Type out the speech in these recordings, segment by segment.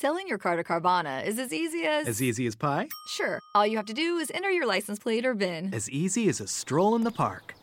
Selling your car to Carvana is as easy as. As easy as pie? Sure. All you have to do is enter your license plate or VIN. As easy as a stroll in the park.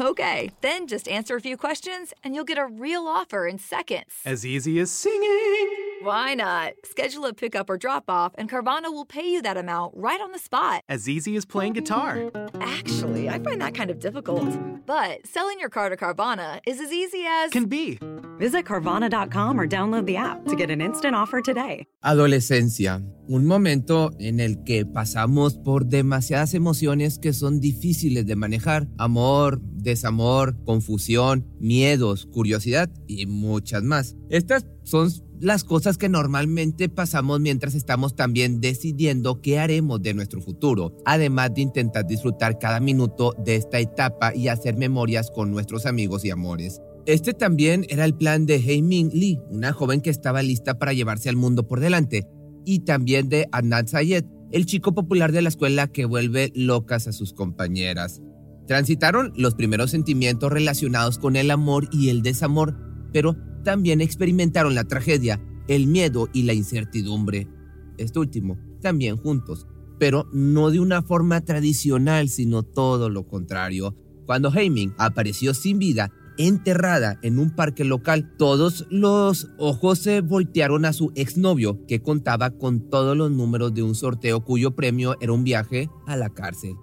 Okay, then just answer a few questions and you'll get a real offer in seconds. As easy as singing. Why not? Schedule a pickup or drop off, and Carvana will pay you that amount right on the spot. As easy as playing guitar. Actually, I find that kind of difficult. But selling your car to Carvana is as easy as. Can be. Visit Carvana.com or download the app to get an instant offer today. Adolescencia, un momento en el que pasamos por demasiadas emociones que son difíciles de manejar. Amor, desamor, confusión, miedos, curiosidad y muchas más. Estas son las cosas que normalmente pasamos mientras estamos también decidiendo qué haremos de nuestro futuro, además de intentar disfrutar cada minuto de esta etapa y hacer memorias con nuestros amigos y amores. Este también era el plan de Hei-Ming Lee, una joven que estaba lista para llevarse al mundo por delante, y también de Adnan Sayed, el chico popular de la escuela que vuelve locas a sus compañeras. Transitaron los primeros sentimientos relacionados con el amor y el desamor, pero también experimentaron la tragedia, el miedo y la incertidumbre. Este último, también juntos, pero no de una forma tradicional, sino todo lo contrario. Cuando Heiming apareció sin vida, enterrada en un parque local, todos los ojos se voltearon a su exnovio, que contaba con todos los números de un sorteo cuyo premio era un viaje a la cárcel.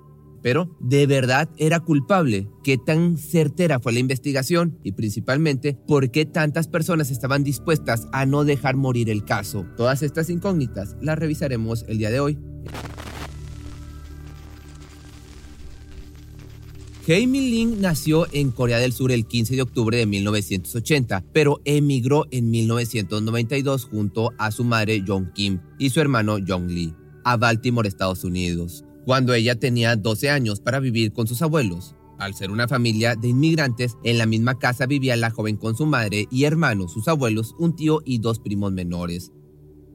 Pero, ¿de verdad era culpable? ¿Qué tan certera fue la investigación? Y principalmente, ¿por qué tantas personas estaban dispuestas a no dejar morir el caso? Todas estas incógnitas las revisaremos el día de hoy. Hei Min nació en Corea del Sur el 15 de octubre de 1980, pero emigró en 1992 junto a su madre Jong Kim y su hermano Jong Lee a Baltimore, Estados Unidos, cuando ella tenía 12 años para vivir con sus abuelos. Al ser una familia de inmigrantes, en la misma casa vivía la joven con su madre y hermano, sus abuelos, un tío y dos primos menores.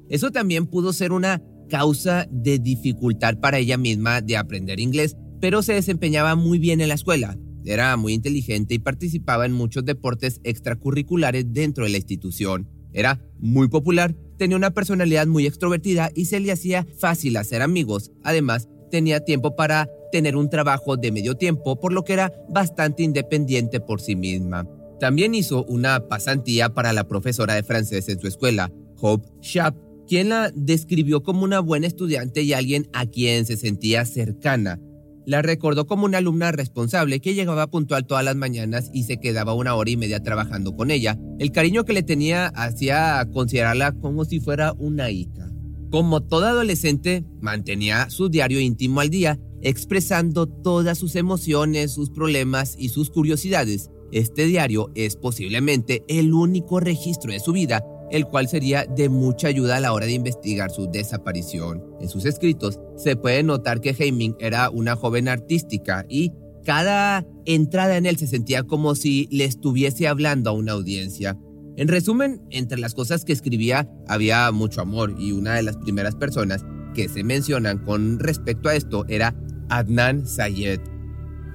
Eso también pudo ser una causa de dificultad para ella misma de aprender inglés, pero se desempeñaba muy bien en la escuela. Era muy inteligente y participaba en muchos deportes extracurriculares dentro de la institución. Era muy popular, tenía una personalidad muy extrovertida y se le hacía fácil hacer amigos. Además, tenía tiempo para tener un trabajo de medio tiempo, por lo que era bastante independiente por sí misma. También hizo una pasantía para la profesora de francés en su escuela, Hope Schaap, quien la describió como una buena estudiante y alguien a quien se sentía cercana. La recordó como una alumna responsable que llegaba puntual todas las mañanas y se quedaba una hora y media trabajando con ella. El cariño que le tenía hacía considerarla como si fuera una hija. Como toda adolescente, mantenía su diario íntimo al día, expresando todas sus emociones, sus problemas y sus curiosidades. Este diario es posiblemente el único registro de su vida, el cual sería de mucha ayuda a la hora de investigar su desaparición. En sus escritos se puede notar que Heiming era una joven artística y cada entrada en él se sentía como si le estuviese hablando a una audiencia. En resumen, entre las cosas que escribía había mucho amor y una de las primeras personas que se mencionan con respecto a esto era Adnan Sayed.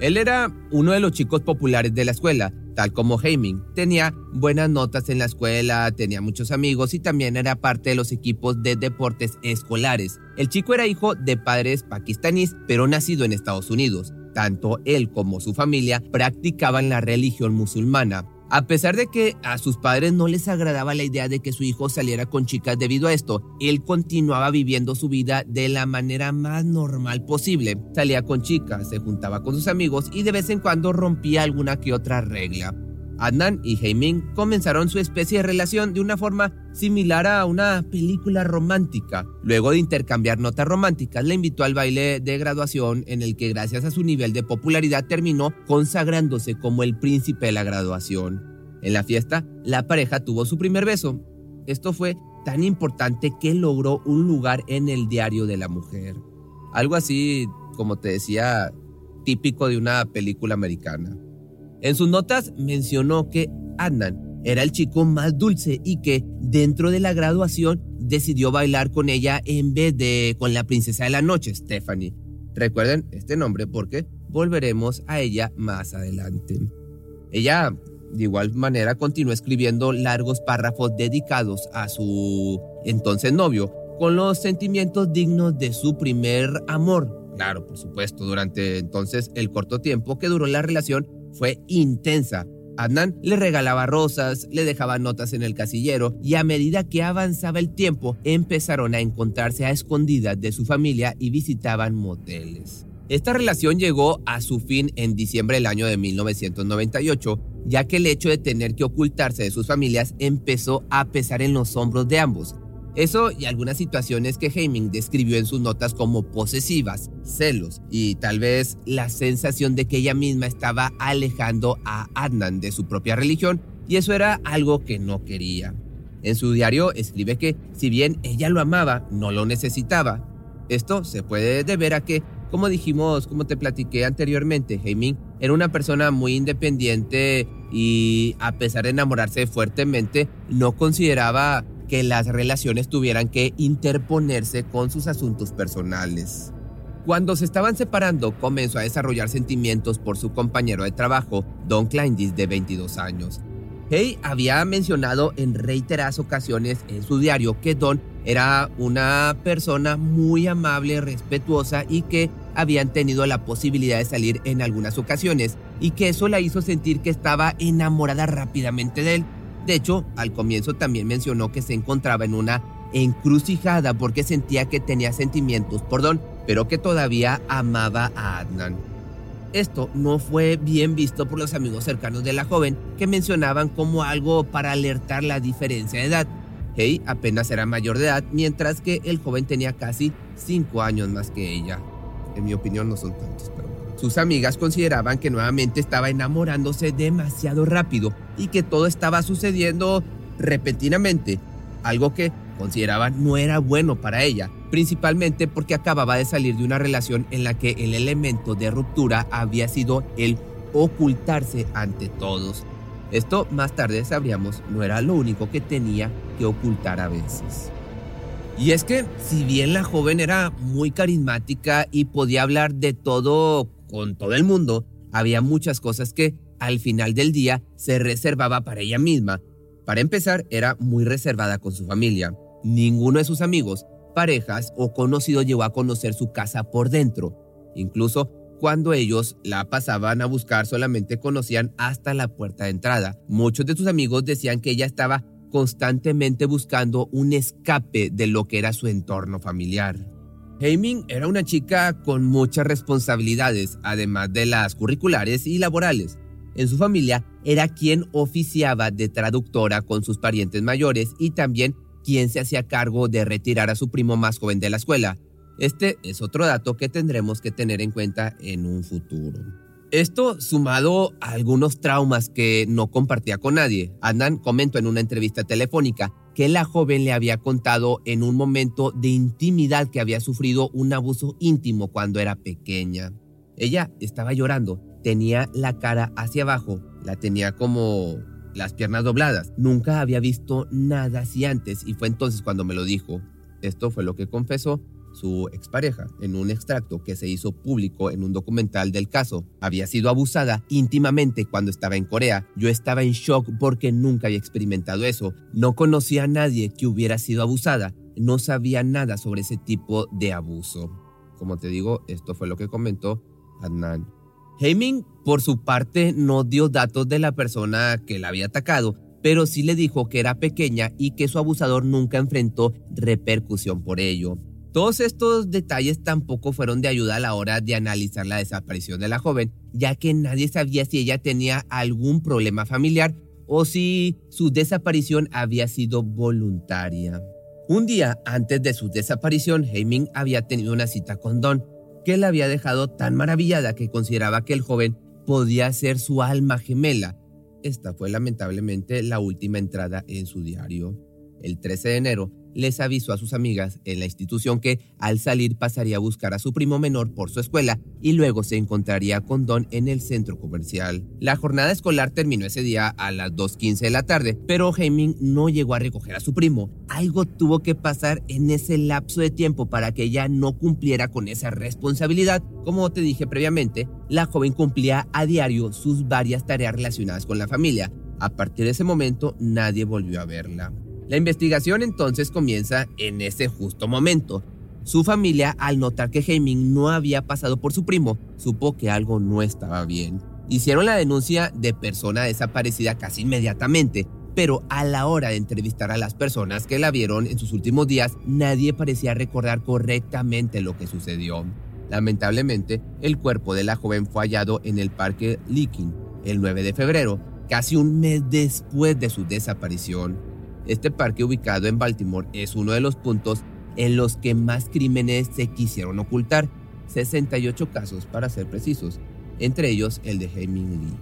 Él era uno de los chicos populares de la escuela, tal como Heiming. Tenía buenas notas en la escuela, tenía muchos amigos y también era parte de los equipos de deportes escolares. El chico era hijo de padres pakistaníes, pero nacido en Estados Unidos. Tanto él como su familia practicaban la religión musulmana. A pesar de que a sus padres no les agradaba la idea de que su hijo saliera con chicas debido a esto, él continuaba viviendo su vida de la manera más normal posible. Salía con chicas, se juntaba con sus amigos y de vez en cuando rompía alguna que otra regla. Adnan y Heimin comenzaron su especie de relación de una forma similar a una película romántica. Luego de intercambiar notas románticas, le invitó al baile de graduación en el que gracias a su nivel de popularidad terminó consagrándose como el príncipe de la graduación. En la fiesta, la pareja tuvo su primer beso. Esto fue tan importante que logró un lugar en el diario de la mujer. Algo así, como te decía, típico de una película americana. En sus notas mencionó que Adnan era el chico más dulce y que dentro de la graduación decidió bailar con ella en vez de con la princesa de la noche, Stephanie. Recuerden este nombre porque volveremos a ella más adelante. Ella de igual manera continuó escribiendo largos párrafos dedicados a su entonces novio, con los sentimientos dignos de su primer amor. Claro, por supuesto, durante entonces el corto tiempo que duró la relación fue intensa. Adnan le regalaba rosas, le dejaba notas en el casillero y a medida que avanzaba el tiempo empezaron a encontrarse a escondidas de su familia y visitaban moteles. Esta relación llegó a su fin en diciembre del año de 1998, ya que el hecho de tener que ocultarse de sus familias empezó a pesar en los hombros de ambos, eso y algunas situaciones que Heming describió en sus notas como posesivas, celos y tal vez la sensación de que ella misma estaba alejando a Adnan de su propia religión y eso era algo que no quería. En su diario escribe que si bien ella lo amaba, no lo necesitaba. Esto se puede deber a que, como dijimos, como te platiqué anteriormente, Heming era una persona muy independiente y a pesar de enamorarse fuertemente, no consideraba que las relaciones tuvieran que interponerse con sus asuntos personales. Cuando se estaban separando, comenzó a desarrollar sentimientos por su compañero de trabajo, Don Kleindis, de 22 años. Hay había mencionado en reiteradas ocasiones en su diario que Don era una persona muy amable, respetuosa y que habían tenido la posibilidad de salir en algunas ocasiones y que eso la hizo sentir que estaba enamorada rápidamente de él. De hecho, al comienzo también mencionó que se encontraba en una encrucijada porque sentía que tenía sentimientos por Don, pero que todavía amaba a Adnan. Esto no fue bien visto por los amigos cercanos de la joven, que mencionaban como algo para alertar la diferencia de edad. Hey apenas era mayor de edad, mientras que el joven tenía casi 5 años más que ella. En mi opinión no son tantos, pero sus amigas consideraban que nuevamente estaba enamorándose demasiado rápido y que todo estaba sucediendo repentinamente, algo que consideraban no era bueno para ella, principalmente porque acababa de salir de una relación en la que el elemento de ruptura había sido el ocultarse ante todos. Esto más tarde sabríamos no era lo único que tenía que ocultar a veces. Y es que si bien la joven era muy carismática y podía hablar de todo con todo el mundo, había muchas cosas que, al final del día, se reservaba para ella misma. Para empezar, era muy reservada con su familia. Ninguno de sus amigos, parejas o conocidos llegó a conocer su casa por dentro. Incluso cuando ellos la pasaban a buscar solamente conocían hasta la puerta de entrada. Muchos de sus amigos decían que ella estaba constantemente buscando un escape de lo que era su entorno familiar. Heiming era una chica con muchas responsabilidades, además de las curriculares y laborales. En su familia era quien oficiaba de traductora con sus parientes mayores y también quien se hacía cargo de retirar a su primo más joven de la escuela. Este es otro dato que tendremos que tener en cuenta en un futuro. Esto sumado a algunos traumas que no compartía con nadie. Andan comentó en una entrevista telefónica que la joven le había contado en un momento de intimidad que había sufrido un abuso íntimo cuando era pequeña. Ella estaba llorando, tenía la cara hacia abajo, la tenía como las piernas dobladas. Nunca había visto nada así antes y fue entonces cuando me lo dijo. Esto fue lo que confesó su expareja, en un extracto que se hizo público en un documental del caso. Había sido abusada íntimamente cuando estaba en Corea. Yo estaba en shock porque nunca había experimentado eso. No conocía a nadie que hubiera sido abusada. No sabía nada sobre ese tipo de abuso. Como te digo, esto fue lo que comentó Adnan. Heiming, por su parte, no dio datos de la persona que la había atacado, pero sí le dijo que era pequeña y que su abusador nunca enfrentó repercusión por ello. Todos estos detalles tampoco fueron de ayuda a la hora de analizar la desaparición de la joven, ya que nadie sabía si ella tenía algún problema familiar o si su desaparición había sido voluntaria. Un día antes de su desaparición, Heiming había tenido una cita con Don, que la había dejado tan maravillada que consideraba que el joven podía ser su alma gemela. Esta fue lamentablemente la última entrada en su diario. El 13 de enero, les avisó a sus amigas en la institución que al salir pasaría a buscar a su primo menor por su escuela y luego se encontraría con Don en el centro comercial. La jornada escolar terminó ese día a las 2.15 de la tarde, pero Heming no llegó a recoger a su primo. Algo tuvo que pasar en ese lapso de tiempo para que ella no cumpliera con esa responsabilidad. Como te dije previamente, la joven cumplía a diario sus varias tareas relacionadas con la familia. A partir de ese momento nadie volvió a verla. La investigación entonces comienza en ese justo momento. Su familia, al notar que Heming no había pasado por su primo, supo que algo no estaba bien. Hicieron la denuncia de persona desaparecida casi inmediatamente, pero a la hora de entrevistar a las personas que la vieron en sus últimos días, nadie parecía recordar correctamente lo que sucedió. Lamentablemente, el cuerpo de la joven fue hallado en el parque Licking el 9 de febrero, casi un mes después de su desaparición. Este parque ubicado en Baltimore es uno de los puntos en los que más crímenes se quisieron ocultar, 68 casos para ser precisos, entre ellos el de Heming Lee.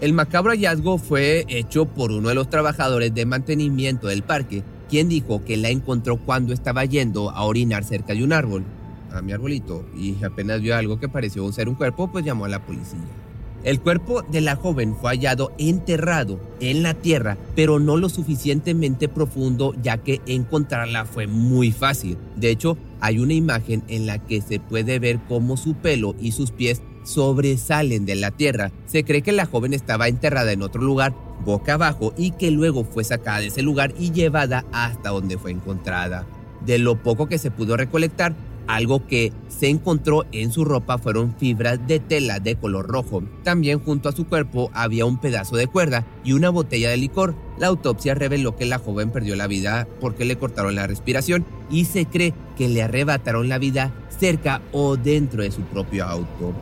El macabro hallazgo fue hecho por uno de los trabajadores de mantenimiento del parque, quien dijo que la encontró cuando estaba yendo a orinar cerca de un árbol, a mi arbolito, y apenas vio algo que pareció ser un cuerpo, pues llamó a la policía. El cuerpo de la joven fue hallado enterrado en la tierra, pero no lo suficientemente profundo ya que encontrarla fue muy fácil. De hecho, hay una imagen en la que se puede ver cómo su pelo y sus pies sobresalen de la tierra. Se cree que la joven estaba enterrada en otro lugar, boca abajo, y que luego fue sacada de ese lugar y llevada hasta donde fue encontrada. De lo poco que se pudo recolectar, algo que se encontró en su ropa fueron fibras de tela de color rojo. También junto a su cuerpo había un pedazo de cuerda y una botella de licor. La autopsia reveló que la joven perdió la vida porque le cortaron la respiración y se cree que le arrebataron la vida cerca o dentro de su propio auto.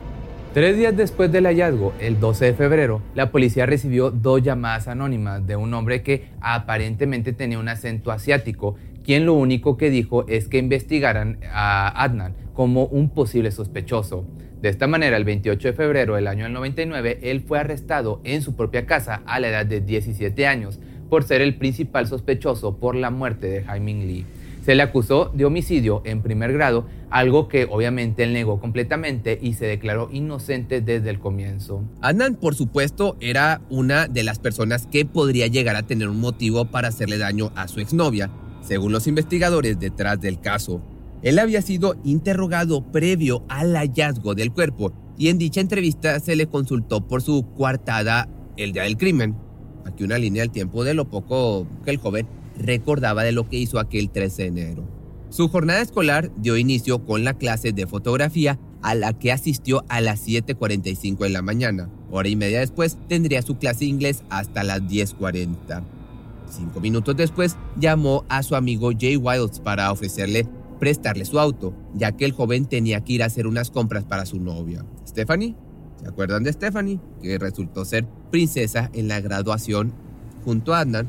Tres días después del hallazgo, el 12 de febrero, la policía recibió dos llamadas anónimas de un hombre que aparentemente tenía un acento asiático quien lo único que dijo es que investigaran a Adnan como un posible sospechoso. De esta manera, el 28 de febrero del año 99, él fue arrestado en su propia casa a la edad de 17 años por ser el principal sospechoso por la muerte de Jaime Lee. Se le acusó de homicidio en primer grado, algo que obviamente él negó completamente y se declaró inocente desde el comienzo. Adnan, por supuesto, era una de las personas que podría llegar a tener un motivo para hacerle daño a su exnovia, según los investigadores detrás del caso. Él había sido interrogado previo al hallazgo del cuerpo y en dicha entrevista se le consultó por su coartada el día del crimen. Aquí una línea del tiempo de lo poco que el joven recordaba de lo que hizo aquel 13 de enero. Su jornada escolar dio inicio con la clase de fotografía a la que asistió a las 7.45 de la mañana. Hora y media después tendría su clase de inglés hasta las 10.40. Cinco minutos después, llamó a su amigo Jay Wilds para ofrecerle prestarle su auto, ya que el joven tenía que ir a hacer unas compras para su novia. Stephanie, ¿se acuerdan de Stephanie? Que resultó ser princesa en la graduación junto a Adnan.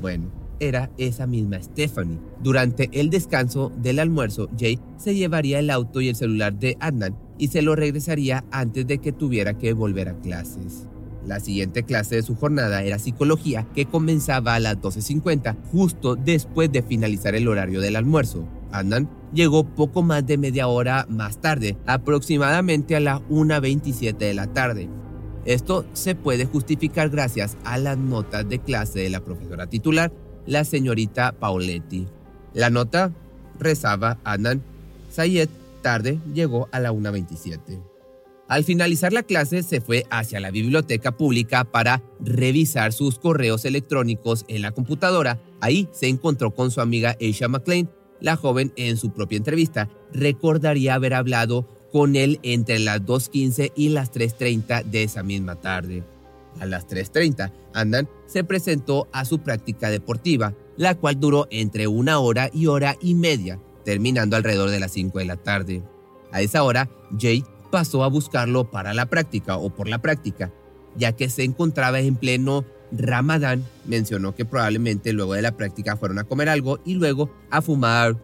Bueno, era esa misma Stephanie. Durante el descanso del almuerzo, Jay se llevaría el auto y el celular de Adnan y se lo regresaría antes de que tuviera que volver a clases. La siguiente clase de su jornada era psicología, que comenzaba a las 12.50, justo después de finalizar el horario del almuerzo. Andan llegó poco más de media hora más tarde, aproximadamente a las 1.27 de la tarde. Esto se puede justificar gracias a las notas de clase de la profesora titular, la señorita Pauletti. La nota rezaba Andan Sayed tarde llegó a la 1.27. Al finalizar la clase se fue hacia la biblioteca pública para revisar sus correos electrónicos en la computadora. Ahí se encontró con su amiga Aisha McLean. La joven en su propia entrevista recordaría haber hablado con él entre las 2.15 y las 3.30 de esa misma tarde. A las 3.30, Andan se presentó a su práctica deportiva, la cual duró entre una hora y hora y media, terminando alrededor de las 5 de la tarde. A esa hora, Jay pasó a buscarlo para la práctica o por la práctica, ya que se encontraba en pleno Ramadán, mencionó que probablemente luego de la práctica fueron a comer algo y luego a fumar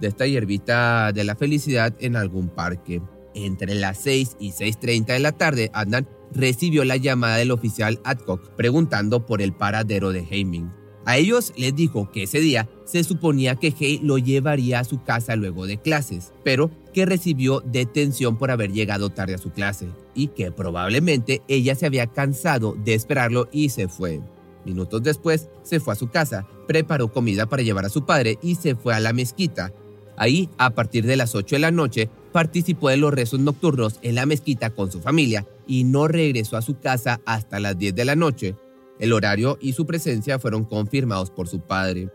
de esta hierbita de la felicidad en algún parque. Entre las 6 y 6.30 de la tarde, Adnan recibió la llamada del oficial Adcock preguntando por el paradero de Heiming. A ellos les dijo que ese día se suponía que Hay lo llevaría a su casa luego de clases, pero que recibió detención por haber llegado tarde a su clase y que probablemente ella se había cansado de esperarlo y se fue. Minutos después se fue a su casa, preparó comida para llevar a su padre y se fue a la mezquita. Ahí, a partir de las 8 de la noche, participó de los rezos nocturnos en la mezquita con su familia y no regresó a su casa hasta las 10 de la noche, el horario y su presencia fueron confirmados por su padre.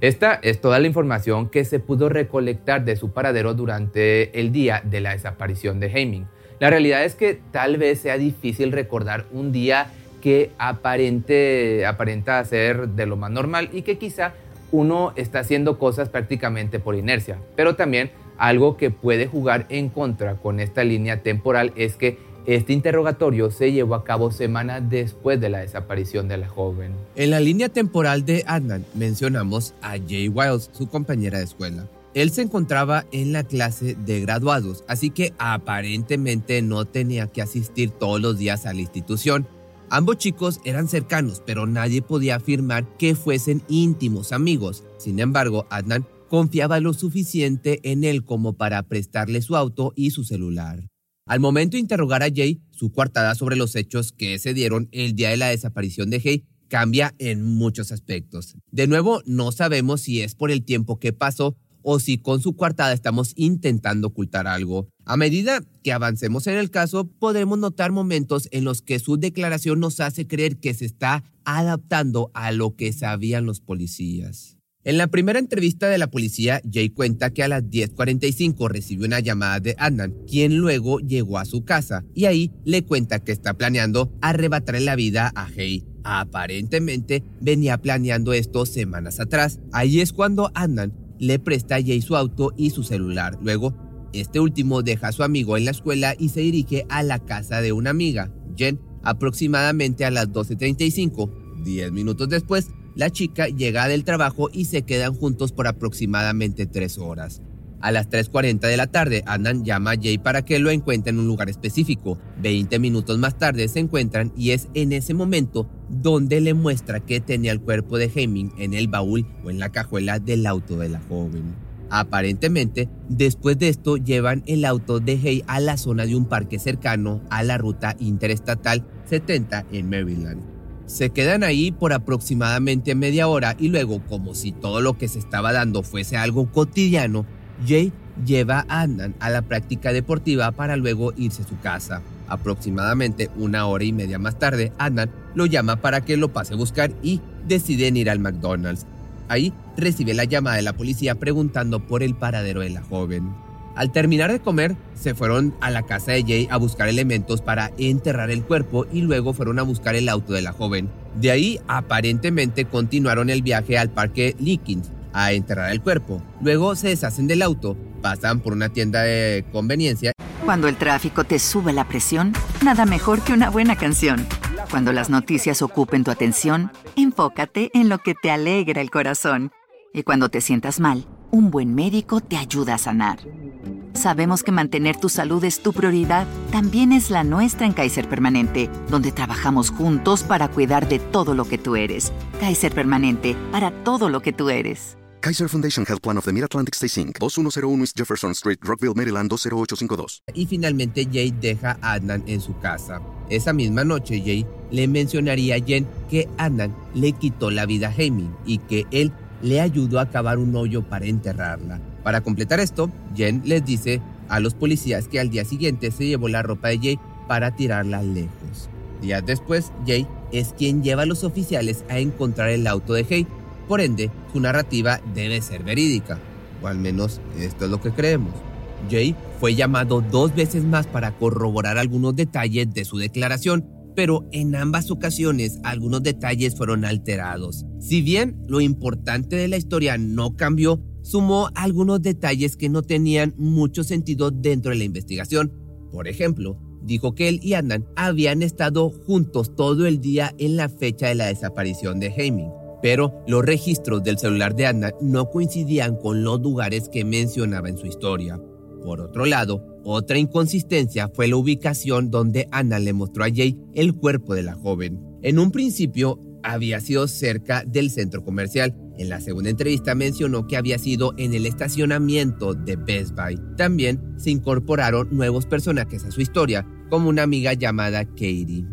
Esta es toda la información que se pudo recolectar de su paradero durante el día de la desaparición de Heiming. La realidad es que tal vez sea difícil recordar un día que aparente, aparenta ser de lo más normal y que quizá uno está haciendo cosas prácticamente por inercia. Pero también algo que puede jugar en contra con esta línea temporal es que este interrogatorio se llevó a cabo semanas después de la desaparición de la joven. En la línea temporal de Adnan mencionamos a Jay Wiles, su compañera de escuela. Él se encontraba en la clase de graduados, así que aparentemente no tenía que asistir todos los días a la institución. Ambos chicos eran cercanos, pero nadie podía afirmar que fuesen íntimos amigos. Sin embargo, Adnan confiaba lo suficiente en él como para prestarle su auto y su celular. Al momento de interrogar a Jay, su coartada sobre los hechos que se dieron el día de la desaparición de Hay cambia en muchos aspectos. De nuevo, no sabemos si es por el tiempo que pasó o si con su coartada estamos intentando ocultar algo. A medida que avancemos en el caso, podremos notar momentos en los que su declaración nos hace creer que se está adaptando a lo que sabían los policías. En la primera entrevista de la policía, Jay cuenta que a las 10.45 recibió una llamada de Adnan, quien luego llegó a su casa y ahí le cuenta que está planeando arrebatarle la vida a Hay. Aparentemente venía planeando esto semanas atrás. Ahí es cuando Adnan le presta a Jay su auto y su celular. Luego, este último deja a su amigo en la escuela y se dirige a la casa de una amiga, Jen, aproximadamente a las 12.35. Diez minutos después, la chica llega del trabajo y se quedan juntos por aproximadamente tres horas. A las 3.40 de la tarde, Annan llama a Jay para que lo encuentre en un lugar específico. Veinte minutos más tarde se encuentran y es en ese momento donde le muestra que tenía el cuerpo de Heming en el baúl o en la cajuela del auto de la joven. Aparentemente, después de esto llevan el auto de Hay a la zona de un parque cercano a la ruta interestatal 70 en Maryland. Se quedan ahí por aproximadamente media hora y luego, como si todo lo que se estaba dando fuese algo cotidiano, Jay lleva a Andan a la práctica deportiva para luego irse a su casa. Aproximadamente una hora y media más tarde, Andan lo llama para que lo pase a buscar y deciden ir al McDonald's. Ahí recibe la llamada de la policía preguntando por el paradero de la joven. Al terminar de comer, se fueron a la casa de Jay a buscar elementos para enterrar el cuerpo y luego fueron a buscar el auto de la joven. De ahí, aparentemente, continuaron el viaje al parque Lickins, a enterrar el cuerpo. Luego se deshacen del auto, pasan por una tienda de conveniencia. Cuando el tráfico te sube la presión, nada mejor que una buena canción. Cuando las noticias ocupen tu atención, enfócate en lo que te alegra el corazón. Y cuando te sientas mal, un buen médico te ayuda a sanar. Sabemos que mantener tu salud es tu prioridad, también es la nuestra en Kaiser Permanente, donde trabajamos juntos para cuidar de todo lo que tú eres. Kaiser Permanente, para todo lo que tú eres. Kaiser Foundation Health Plan of the Mid-Atlantic Stay Inc., 2101 East Jefferson Street, Rockville, Maryland 20852. Y finalmente Jay deja a Adnan en su casa. Esa misma noche Jay le mencionaría a Jen que Adnan le quitó la vida a Jamie y que él le ayudó a cavar un hoyo para enterrarla. Para completar esto, Jen les dice a los policías que al día siguiente se llevó la ropa de Jay para tirarla lejos. Días después, Jay es quien lleva a los oficiales a encontrar el auto de Hay por ende, su narrativa debe ser verídica, o al menos esto es lo que creemos. Jay fue llamado dos veces más para corroborar algunos detalles de su declaración, pero en ambas ocasiones algunos detalles fueron alterados. Si bien lo importante de la historia no cambió, sumó algunos detalles que no tenían mucho sentido dentro de la investigación. Por ejemplo, dijo que él y Andan habían estado juntos todo el día en la fecha de la desaparición de Heming pero los registros del celular de Anna no coincidían con los lugares que mencionaba en su historia. Por otro lado, otra inconsistencia fue la ubicación donde Anna le mostró a Jay el cuerpo de la joven. En un principio había sido cerca del centro comercial. En la segunda entrevista mencionó que había sido en el estacionamiento de Best Buy. También se incorporaron nuevos personajes a su historia, como una amiga llamada Katie.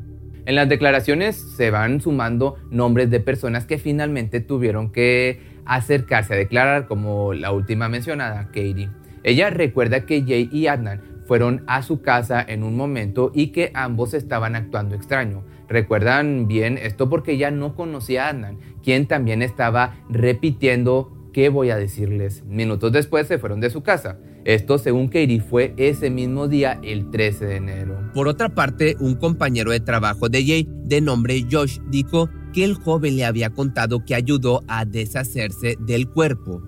En las declaraciones se van sumando nombres de personas que finalmente tuvieron que acercarse a declarar, como la última mencionada, Katie. Ella recuerda que Jay y Adnan fueron a su casa en un momento y que ambos estaban actuando extraño. Recuerdan bien esto porque ella no conocía a Adnan, quien también estaba repitiendo qué voy a decirles. Minutos después se fueron de su casa. Esto, según Katie, fue ese mismo día, el 13 de enero. Por otra parte, un compañero de trabajo de Jay, de nombre Josh, dijo que el joven le había contado que ayudó a deshacerse del cuerpo.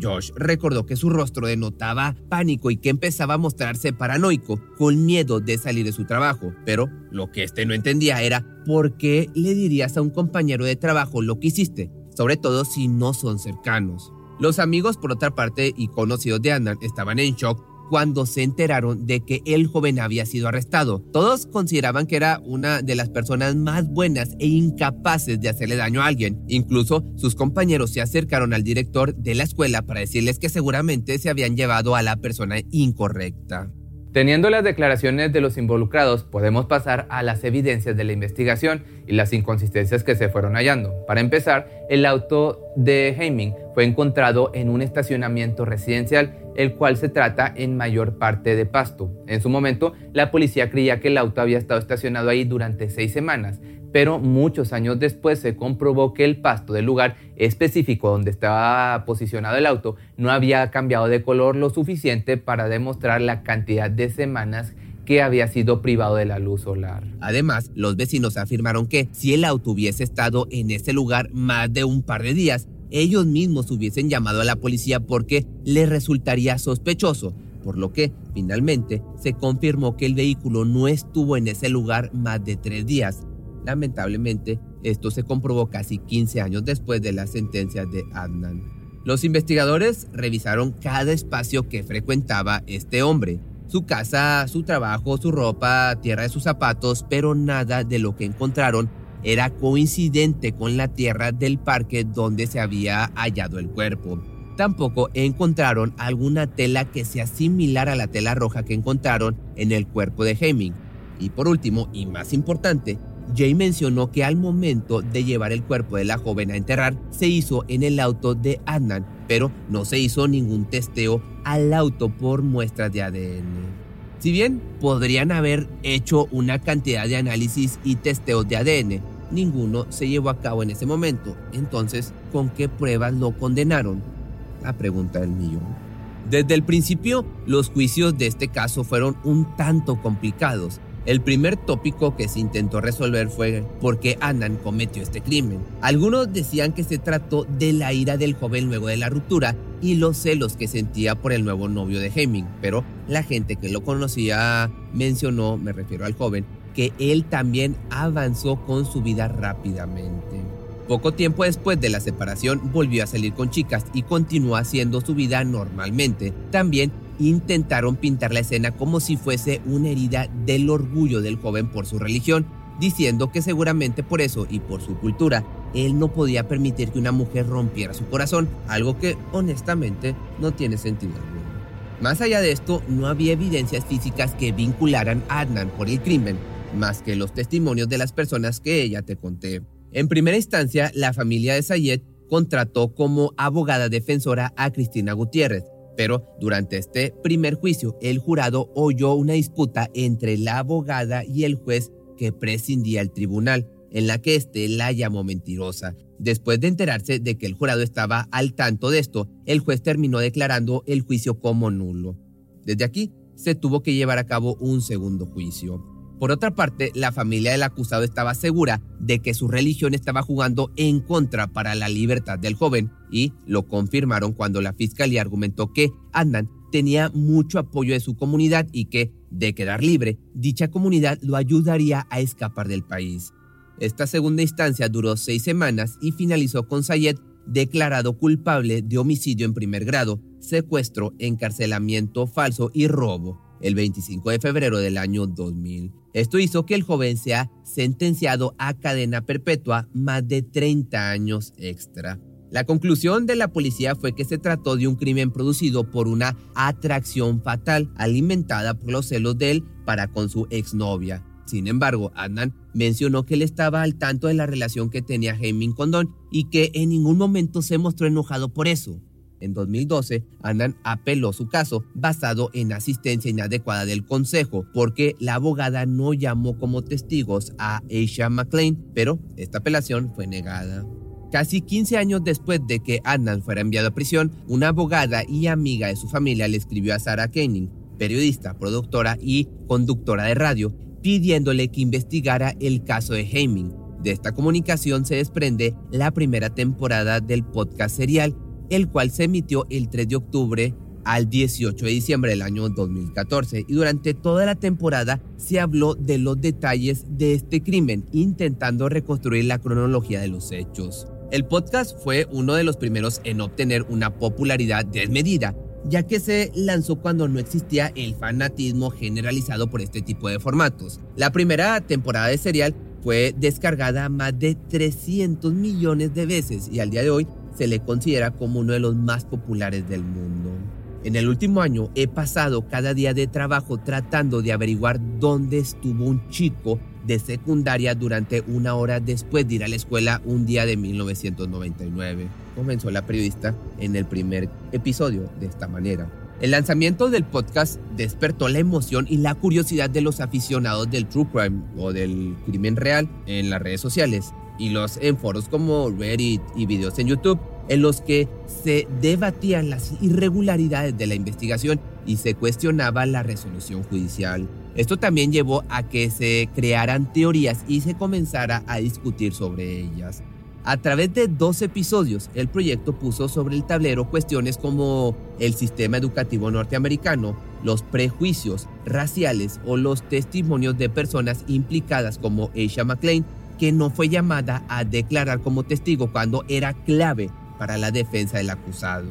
Josh recordó que su rostro denotaba pánico y que empezaba a mostrarse paranoico, con miedo de salir de su trabajo. Pero lo que este no entendía era por qué le dirías a un compañero de trabajo lo que hiciste, sobre todo si no son cercanos. Los amigos, por otra parte, y conocidos de Andan estaban en shock cuando se enteraron de que el joven había sido arrestado. Todos consideraban que era una de las personas más buenas e incapaces de hacerle daño a alguien. Incluso sus compañeros se acercaron al director de la escuela para decirles que seguramente se habían llevado a la persona incorrecta. Teniendo las declaraciones de los involucrados, podemos pasar a las evidencias de la investigación y las inconsistencias que se fueron hallando. Para empezar, el auto de Heiming fue encontrado en un estacionamiento residencial, el cual se trata en mayor parte de pasto. En su momento, la policía creía que el auto había estado estacionado ahí durante seis semanas, pero muchos años después se comprobó que el pasto del lugar específico donde estaba posicionado el auto no había cambiado de color lo suficiente para demostrar la cantidad de semanas que había sido privado de la luz solar. Además, los vecinos afirmaron que si el auto hubiese estado en ese lugar más de un par de días, ellos mismos hubiesen llamado a la policía porque les resultaría sospechoso, por lo que finalmente se confirmó que el vehículo no estuvo en ese lugar más de tres días. Lamentablemente, esto se comprobó casi 15 años después de la sentencia de Adnan. Los investigadores revisaron cada espacio que frecuentaba este hombre, su casa, su trabajo, su ropa, tierra de sus zapatos, pero nada de lo que encontraron era coincidente con la tierra del parque donde se había hallado el cuerpo. Tampoco encontraron alguna tela que sea similar a la tela roja que encontraron en el cuerpo de Heming. Y por último, y más importante, Jay mencionó que al momento de llevar el cuerpo de la joven a enterrar, se hizo en el auto de Adnan, pero no se hizo ningún testeo al auto por muestras de ADN. Si bien podrían haber hecho una cantidad de análisis y testeos de ADN, ninguno se llevó a cabo en ese momento. Entonces, ¿con qué pruebas lo condenaron? La pregunta del millón. Desde el principio, los juicios de este caso fueron un tanto complicados, el primer tópico que se intentó resolver fue por qué Annan cometió este crimen. Algunos decían que se trató de la ira del joven luego de la ruptura y los celos que sentía por el nuevo novio de Heming, pero la gente que lo conocía mencionó, me refiero al joven, que él también avanzó con su vida rápidamente. Poco tiempo después de la separación volvió a salir con chicas y continuó haciendo su vida normalmente. También intentaron pintar la escena como si fuese una herida del orgullo del joven por su religión, diciendo que seguramente por eso y por su cultura, él no podía permitir que una mujer rompiera su corazón, algo que honestamente no tiene sentido alguno. Más allá de esto, no había evidencias físicas que vincularan a Adnan por el crimen, más que los testimonios de las personas que ella te conté. En primera instancia, la familia de Sayed contrató como abogada defensora a Cristina Gutiérrez, pero durante este primer juicio, el jurado oyó una disputa entre la abogada y el juez que prescindía el tribunal, en la que éste la llamó mentirosa. Después de enterarse de que el jurado estaba al tanto de esto, el juez terminó declarando el juicio como nulo. Desde aquí, se tuvo que llevar a cabo un segundo juicio. Por otra parte, la familia del acusado estaba segura de que su religión estaba jugando en contra para la libertad del joven y lo confirmaron cuando la fiscalía argumentó que Adnan tenía mucho apoyo de su comunidad y que, de quedar libre, dicha comunidad lo ayudaría a escapar del país. Esta segunda instancia duró seis semanas y finalizó con Sayed declarado culpable de homicidio en primer grado, secuestro, encarcelamiento falso y robo el 25 de febrero del año 2000. Esto hizo que el joven sea sentenciado a cadena perpetua más de 30 años extra. La conclusión de la policía fue que se trató de un crimen producido por una atracción fatal alimentada por los celos de él para con su exnovia. Sin embargo, Adnan mencionó que él estaba al tanto de la relación que tenía Heming con Don y que en ningún momento se mostró enojado por eso. En 2012, Annan apeló su caso basado en asistencia inadecuada del consejo porque la abogada no llamó como testigos a Aisha McLean, pero esta apelación fue negada. Casi 15 años después de que Adnan fuera enviado a prisión, una abogada y amiga de su familia le escribió a Sarah Koenig, periodista, productora y conductora de radio, pidiéndole que investigara el caso de Heiming. De esta comunicación se desprende la primera temporada del podcast serial, el cual se emitió el 3 de octubre al 18 de diciembre del año 2014 y durante toda la temporada se habló de los detalles de este crimen, intentando reconstruir la cronología de los hechos. El podcast fue uno de los primeros en obtener una popularidad desmedida, ya que se lanzó cuando no existía el fanatismo generalizado por este tipo de formatos. La primera temporada de serial fue descargada más de 300 millones de veces y al día de hoy se le considera como uno de los más populares del mundo. En el último año he pasado cada día de trabajo tratando de averiguar dónde estuvo un chico de secundaria durante una hora después de ir a la escuela un día de 1999. Comenzó la periodista en el primer episodio de esta manera. El lanzamiento del podcast despertó la emoción y la curiosidad de los aficionados del true crime o del crimen real en las redes sociales y los en foros como Reddit y videos en YouTube en los que se debatían las irregularidades de la investigación y se cuestionaba la resolución judicial. Esto también llevó a que se crearan teorías y se comenzara a discutir sobre ellas. A través de dos episodios, el proyecto puso sobre el tablero cuestiones como el sistema educativo norteamericano, los prejuicios raciales o los testimonios de personas implicadas como Aisha McLean, que no fue llamada a declarar como testigo cuando era clave para la defensa del acusado.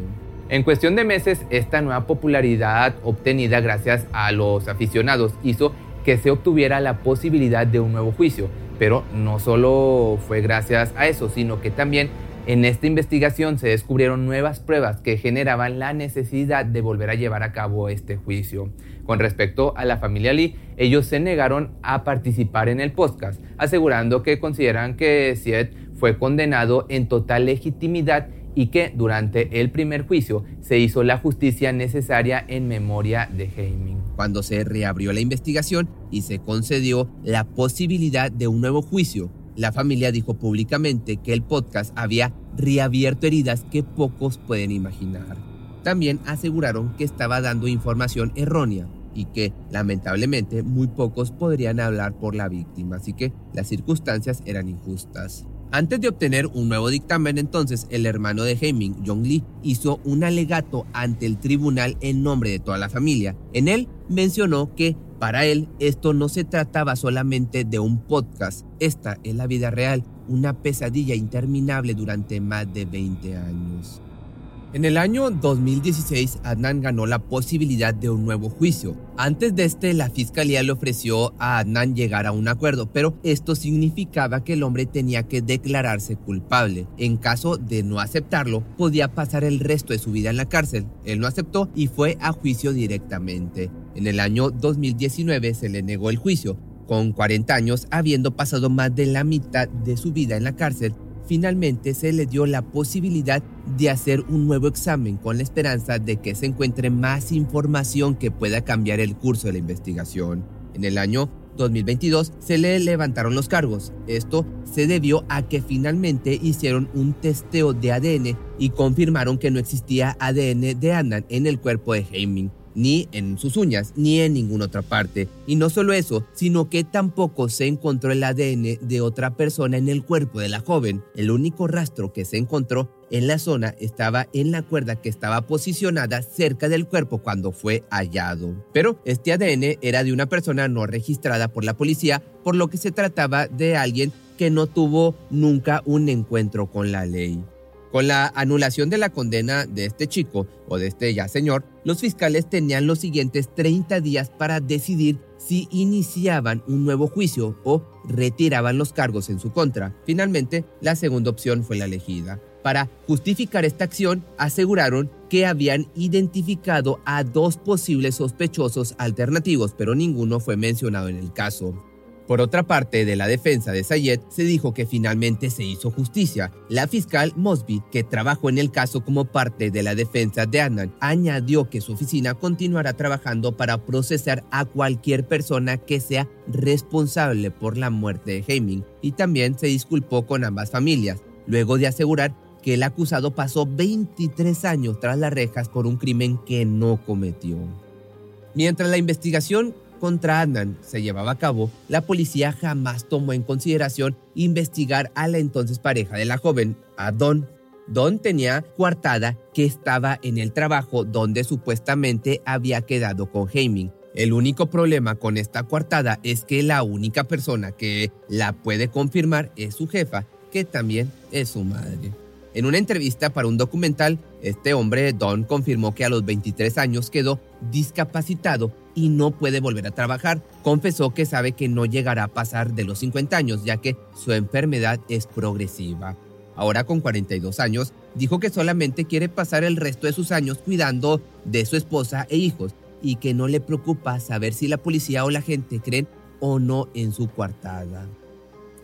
En cuestión de meses, esta nueva popularidad obtenida gracias a los aficionados hizo que se obtuviera la posibilidad de un nuevo juicio. Pero no solo fue gracias a eso, sino que también en esta investigación se descubrieron nuevas pruebas que generaban la necesidad de volver a llevar a cabo este juicio. Con respecto a la familia Lee, ellos se negaron a participar en el podcast, asegurando que consideran que Siet fue condenado en total legitimidad y que durante el primer juicio se hizo la justicia necesaria en memoria de Heiming. Cuando se reabrió la investigación y se concedió la posibilidad de un nuevo juicio, la familia dijo públicamente que el podcast había reabierto heridas que pocos pueden imaginar. También aseguraron que estaba dando información errónea y que lamentablemente muy pocos podrían hablar por la víctima, así que las circunstancias eran injustas. Antes de obtener un nuevo dictamen, entonces, el hermano de Heming, John Lee, hizo un alegato ante el tribunal en nombre de toda la familia. En él mencionó que para él esto no se trataba solamente de un podcast, esta es la vida real, una pesadilla interminable durante más de 20 años. En el año 2016, Adnan ganó la posibilidad de un nuevo juicio. Antes de este, la fiscalía le ofreció a Adnan llegar a un acuerdo, pero esto significaba que el hombre tenía que declararse culpable. En caso de no aceptarlo, podía pasar el resto de su vida en la cárcel. Él no aceptó y fue a juicio directamente. En el año 2019 se le negó el juicio. Con 40 años, habiendo pasado más de la mitad de su vida en la cárcel, finalmente se le dio la posibilidad de hacer un nuevo examen con la esperanza de que se encuentre más información que pueda cambiar el curso de la investigación. En el año 2022 se le levantaron los cargos. Esto se debió a que finalmente hicieron un testeo de ADN y confirmaron que no existía ADN de Annan en el cuerpo de Heiming ni en sus uñas, ni en ninguna otra parte. Y no solo eso, sino que tampoco se encontró el ADN de otra persona en el cuerpo de la joven. El único rastro que se encontró en la zona estaba en la cuerda que estaba posicionada cerca del cuerpo cuando fue hallado. Pero este ADN era de una persona no registrada por la policía, por lo que se trataba de alguien que no tuvo nunca un encuentro con la ley. Con la anulación de la condena de este chico o de este ya señor, los fiscales tenían los siguientes 30 días para decidir si iniciaban un nuevo juicio o retiraban los cargos en su contra. Finalmente, la segunda opción fue la elegida. Para justificar esta acción, aseguraron que habían identificado a dos posibles sospechosos alternativos, pero ninguno fue mencionado en el caso. Por otra parte, de la defensa de Sayed se dijo que finalmente se hizo justicia. La fiscal Mosby, que trabajó en el caso como parte de la defensa de Adnan, añadió que su oficina continuará trabajando para procesar a cualquier persona que sea responsable por la muerte de Heiming y también se disculpó con ambas familias, luego de asegurar que el acusado pasó 23 años tras las rejas por un crimen que no cometió. Mientras la investigación contra Adnan se llevaba a cabo, la policía jamás tomó en consideración investigar a la entonces pareja de la joven, a Don. Don tenía coartada que estaba en el trabajo donde supuestamente había quedado con Heiming. El único problema con esta coartada es que la única persona que la puede confirmar es su jefa, que también es su madre. En una entrevista para un documental, este hombre, Don, confirmó que a los 23 años quedó discapacitado y no puede volver a trabajar. Confesó que sabe que no llegará a pasar de los 50 años ya que su enfermedad es progresiva. Ahora con 42 años, dijo que solamente quiere pasar el resto de sus años cuidando de su esposa e hijos y que no le preocupa saber si la policía o la gente creen o no en su coartada.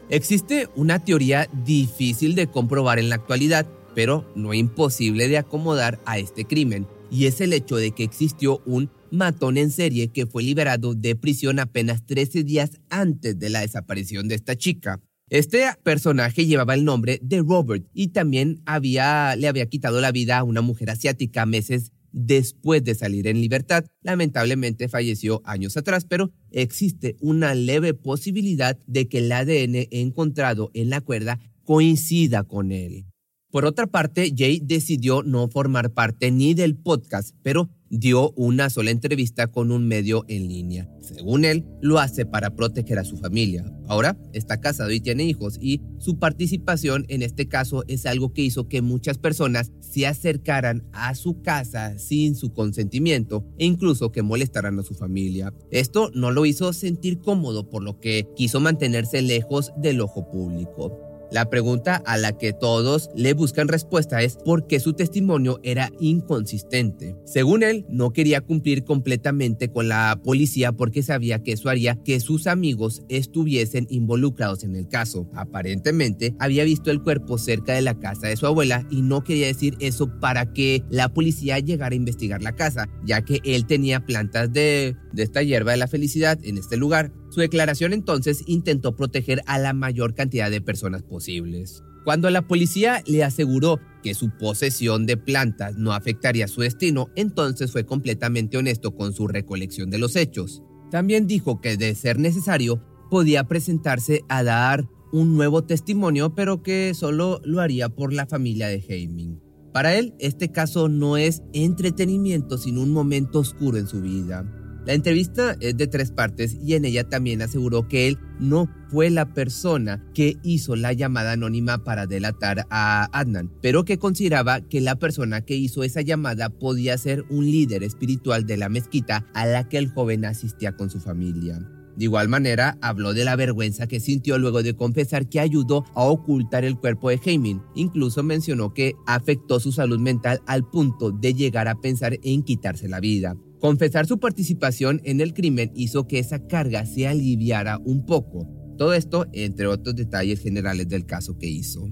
Existe una teoría difícil de comprobar en la actualidad, pero no imposible de acomodar a este crimen, y es el hecho de que existió un matón en serie que fue liberado de prisión apenas 13 días antes de la desaparición de esta chica. Este personaje llevaba el nombre de Robert y también había, le había quitado la vida a una mujer asiática meses después de salir en libertad. Lamentablemente falleció años atrás, pero existe una leve posibilidad de que el ADN encontrado en la cuerda coincida con él. Por otra parte, Jay decidió no formar parte ni del podcast, pero dio una sola entrevista con un medio en línea. Según él, lo hace para proteger a su familia. Ahora está casado y tiene hijos y su participación en este caso es algo que hizo que muchas personas se acercaran a su casa sin su consentimiento e incluso que molestaran a su familia. Esto no lo hizo sentir cómodo por lo que quiso mantenerse lejos del ojo público. La pregunta a la que todos le buscan respuesta es por qué su testimonio era inconsistente. Según él, no quería cumplir completamente con la policía porque sabía que eso haría que sus amigos estuviesen involucrados en el caso. Aparentemente, había visto el cuerpo cerca de la casa de su abuela y no quería decir eso para que la policía llegara a investigar la casa, ya que él tenía plantas de, de esta hierba de la felicidad en este lugar su declaración entonces intentó proteger a la mayor cantidad de personas posibles. Cuando la policía le aseguró que su posesión de plantas no afectaría su destino, entonces fue completamente honesto con su recolección de los hechos. También dijo que de ser necesario podía presentarse a dar un nuevo testimonio, pero que solo lo haría por la familia de Heiming. Para él, este caso no es entretenimiento, sino un momento oscuro en su vida. La entrevista es de tres partes y en ella también aseguró que él no fue la persona que hizo la llamada anónima para delatar a Adnan, pero que consideraba que la persona que hizo esa llamada podía ser un líder espiritual de la mezquita a la que el joven asistía con su familia. De igual manera, habló de la vergüenza que sintió luego de confesar que ayudó a ocultar el cuerpo de Heimin. Incluso mencionó que afectó su salud mental al punto de llegar a pensar en quitarse la vida. Confesar su participación en el crimen hizo que esa carga se aliviara un poco. Todo esto entre otros detalles generales del caso que hizo.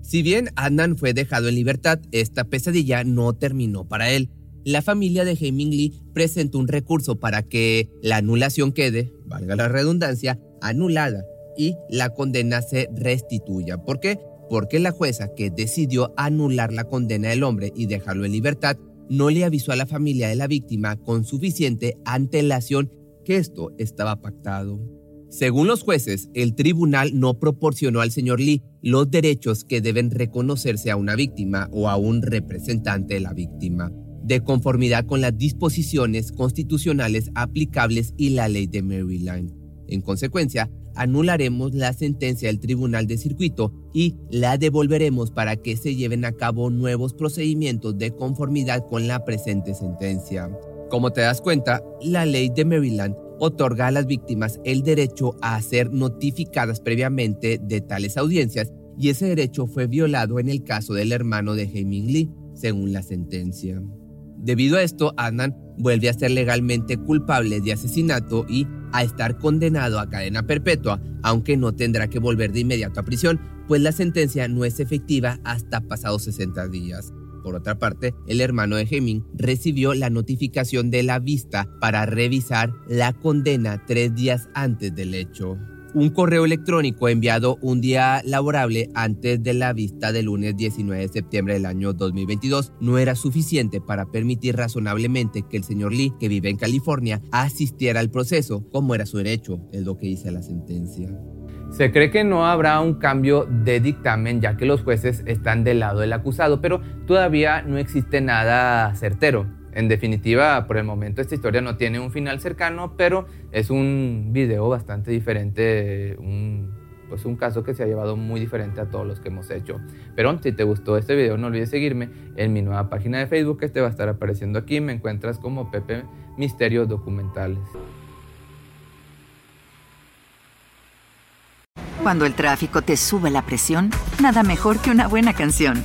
Si bien Adnan fue dejado en libertad, esta pesadilla no terminó para él. La familia de Heming Lee presentó un recurso para que la anulación quede, valga la redundancia, anulada y la condena se restituya. ¿Por qué? Porque la jueza que decidió anular la condena del hombre y dejarlo en libertad no le avisó a la familia de la víctima con suficiente antelación que esto estaba pactado. Según los jueces, el tribunal no proporcionó al señor Lee los derechos que deben reconocerse a una víctima o a un representante de la víctima, de conformidad con las disposiciones constitucionales aplicables y la ley de Maryland. En consecuencia, anularemos la sentencia del Tribunal de Circuito y la devolveremos para que se lleven a cabo nuevos procedimientos de conformidad con la presente sentencia. Como te das cuenta, la ley de Maryland otorga a las víctimas el derecho a ser notificadas previamente de tales audiencias y ese derecho fue violado en el caso del hermano de Heming Lee, según la sentencia. Debido a esto, Adnan vuelve a ser legalmente culpable de asesinato y a estar condenado a cadena perpetua, aunque no tendrá que volver de inmediato a prisión, pues la sentencia no es efectiva hasta pasados 60 días. Por otra parte, el hermano de Heming recibió la notificación de la vista para revisar la condena tres días antes del hecho. Un correo electrónico enviado un día laborable antes de la vista del lunes 19 de septiembre del año 2022 no era suficiente para permitir razonablemente que el señor Lee, que vive en California, asistiera al proceso como era su derecho, es lo que dice la sentencia. Se cree que no habrá un cambio de dictamen ya que los jueces están del lado del acusado, pero todavía no existe nada certero. En definitiva, por el momento esta historia no tiene un final cercano, pero es un video bastante diferente, un, pues un caso que se ha llevado muy diferente a todos los que hemos hecho. Pero si te gustó este video, no olvides seguirme en mi nueva página de Facebook, que te va a estar apareciendo aquí. Me encuentras como Pepe Misterios Documentales. Cuando el tráfico te sube la presión, nada mejor que una buena canción.